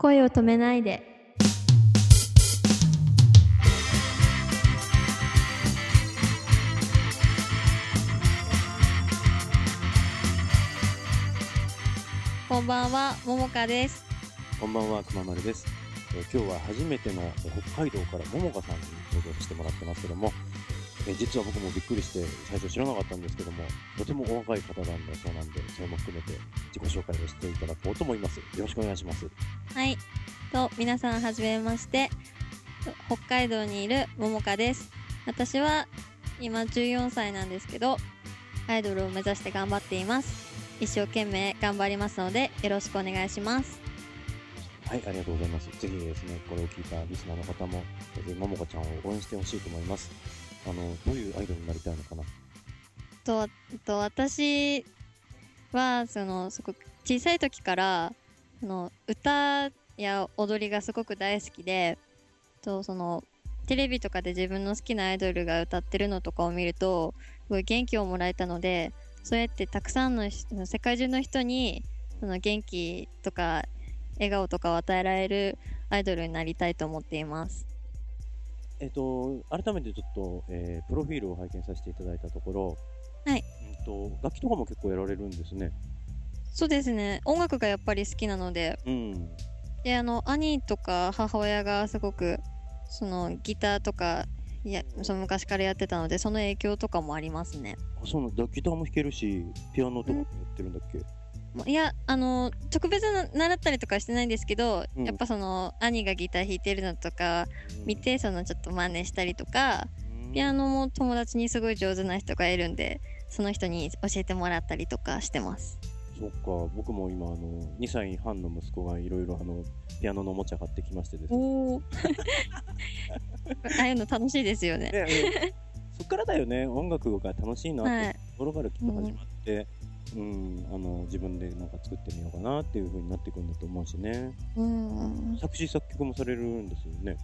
声を止めないで。こんばんは、ももかです。こんばんは、くままるです。えー今日は初めてのえー北海道からももかさんに登場してもらってますけども、えー実は僕もびっくりして最初知らなかったんですけども、とてもお若い方なんだそうなんで、それも含めて自己紹介をしていただこうと思います。よろしくお願いします。はい。と、皆さんはじめまして。と北海道にいるももかです。私は今14歳なんですけど、アイドルを目指して頑張っています。一生懸命頑張りますので、よろしくお願いします。はい、ありがとうございます。ぜひですね、これを聞いたリスナーの方も、ぜひももかちゃんを応援してほしいと思います。あの、どういうアイドルになりたいのかな？と、と私は、その、すごく小さい時から、その、歌や踊りがすごく大好きで、と、その、テレビとかで自分の好きなアイドルが歌ってるのとかを見ると、すごい元気をもらえたので、そうやってたくさんの世界中の人に、その元気とか、笑顔とかを与えられるアイドルになりたいと思っています。えっ、と、改めてちょっと、えープロフィールを拝見させていただいたところ、はい。うんと、楽器とかも結構やられるんですね。そうですね。音楽がやっぱり好きなので、うん。であの兄とか母親がすごくそのギターとかいやその昔からやってたのでその影響とかもありますねあそうなんだギターも弾けるしピアノとかもやってるんだっけ？もういやあの特別な習ったりとかしてないんですけど、うん。やっぱその兄がギター弾いてるのとか見てそのちょっと真似したりとかピアノも友達にすごい上手な人がいるんでその人に教えてもらったりとかしてます。そっか。僕も今あの2歳半の息子がいろいろあのピアノのおもちゃ買ってきましてですね。おお ああいうの楽しいですよね。ねねそっからだよね。音楽が楽しいなってはい。ところからきっと始まって、うんあの自分でなんか作ってみようかなっていう風になっていくんだと思うしね。うん。作詞作曲もされるんですよね。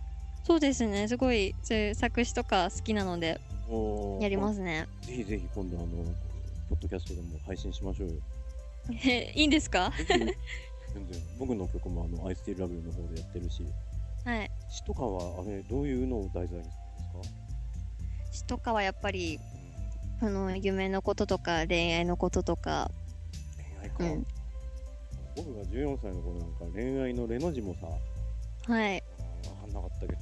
そうですね。すごいそういう作詞とか好きなのでやりますね。ぜひぜひ今度あのポッドキャストでも配信しましょうよ。え、いいんですか？全然。僕の曲もあの「I Still Love You」の方でやってるし。はい。詩とかはあれどういうのを題材にするんですか？詩とかはやっぱり、あの、夢のこととか恋愛のこととか、恋愛か、うん僕が14歳の頃なんか恋愛のレの字もさはい。分かんなかったけど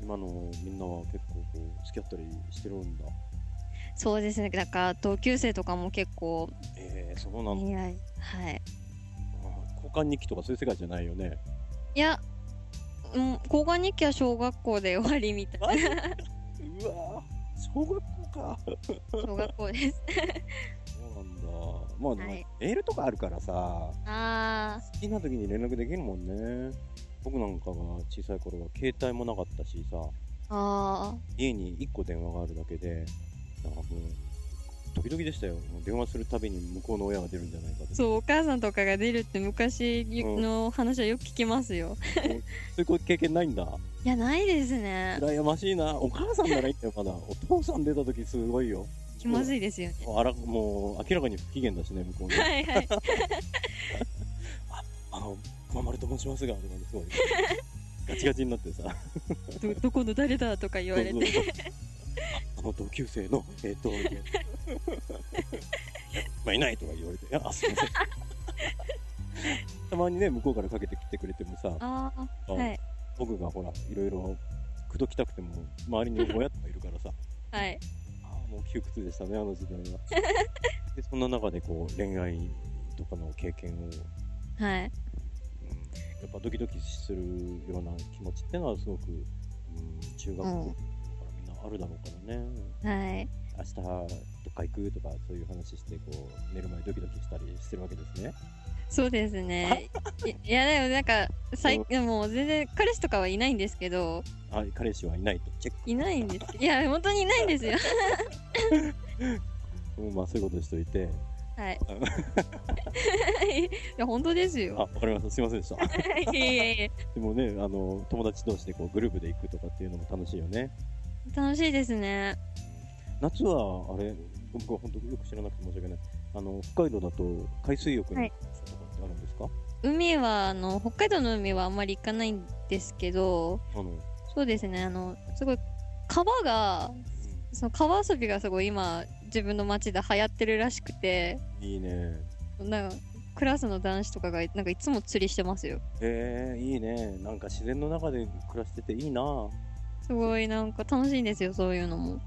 今のみんなは結構こう付き合ったりしてるんだそうですね。だから同級生とかも結構えー、そうなんだ、恋愛。はい。あ交換日記とかそういう世界じゃないよねいや、うん、交換日記は小学校で終わりみたいな。うわ小学校か。小学校です。そうなんだ。まあ、はい。メールとかあるからさあ好きな時に連絡できるもんね。僕なんかが小さい頃は携帯もなかったしさー、あ家に1個電話があるだけでなんかもう時々でしたよ電話するたびに向こうの親が出るんじゃないかとー。そう、お母さんとかが出るって昔の話はよく聞きますよ。そういう経験ないんだいや、ないですね。羨ましいなお母さんならいいんだよまだお父さん出た時すごいよ気まずいですよね。もうあらもう明らかに不機嫌だしね向こうにはいはい。あの熊丸と申しますがとかすごいガチガチになってさど、どこの誰だとか言われて。そうそうそうああの同級生のえっ、と まあいないとか言われてあすいません たまにね向こうからかけてきてくれてもさああ、あはい。僕がほらいろいろ口説きたくても周りに親とかいるからさ はい。ああもう窮屈でしたねあの時代はでそんな中でこう恋愛とかの経験を、うん、はい。やっぱドキドキするような気持ちってのはすごく、うん、中学校うんからみんなあるだろうからね、はい。明日どっか行くとかそういう話してこう寝る前ドキドキしたりしてるわけですねそうですね。いいや、でもなんか、さいでも全然彼氏とかはいないんですけど、あ彼氏はいないとチェッいないんです。いや、本当にいないんですよ。ク、うん、まあそういうことしといてはい。いや、本当ですあよ。わかりましたすいませんでしたいやいやいやでもねあの友達同士でこうグループで行くとかっていうのも楽しいよね楽しいですね。夏はあれ？僕は本当よく知らなくて申し訳ない。あの北海道だと海水浴にあるんですか、海はあの北海道の海はあんまり行かないんですけどあの、そうですね。あのすごい川がその川遊びがすごい今自分の街で流行ってるらしくていいね。なんかクラスの男子とかがなんかいつも釣りしてますよ。へえ、いいね。なんか自然の中で暮らしてていいな。すごいなんか楽しいんですよそういうのも。うん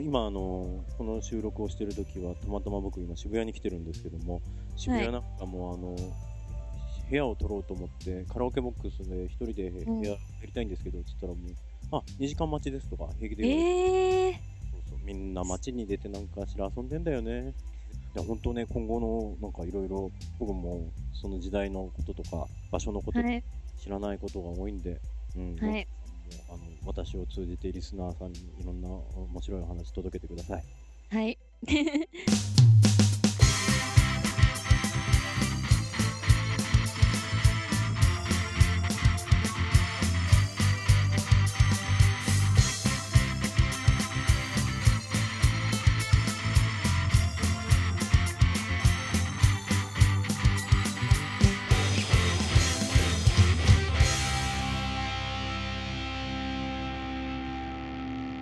今あのこの収録をしてる時はたまたま僕今渋谷に来てるんですけども渋谷なんかもあの、部屋を取ろうと思ってカラオケボックスで一人で部うん。屋やりたいんですけどっつったらもうあ2時間待ちですとか平気でえ言われて、えー、そうそうみんな街に出てなんかしら遊んでんだよね。いや本当ね今後のなんかいろいろ僕もその時代のこととか場所のことはい。知らないことが多いんで、うんはいあの私を通じてリスナーさんにいろんな面白いお話届けてください。はい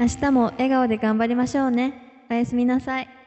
明日も笑顔で頑張りましょうね。おやすみなさい。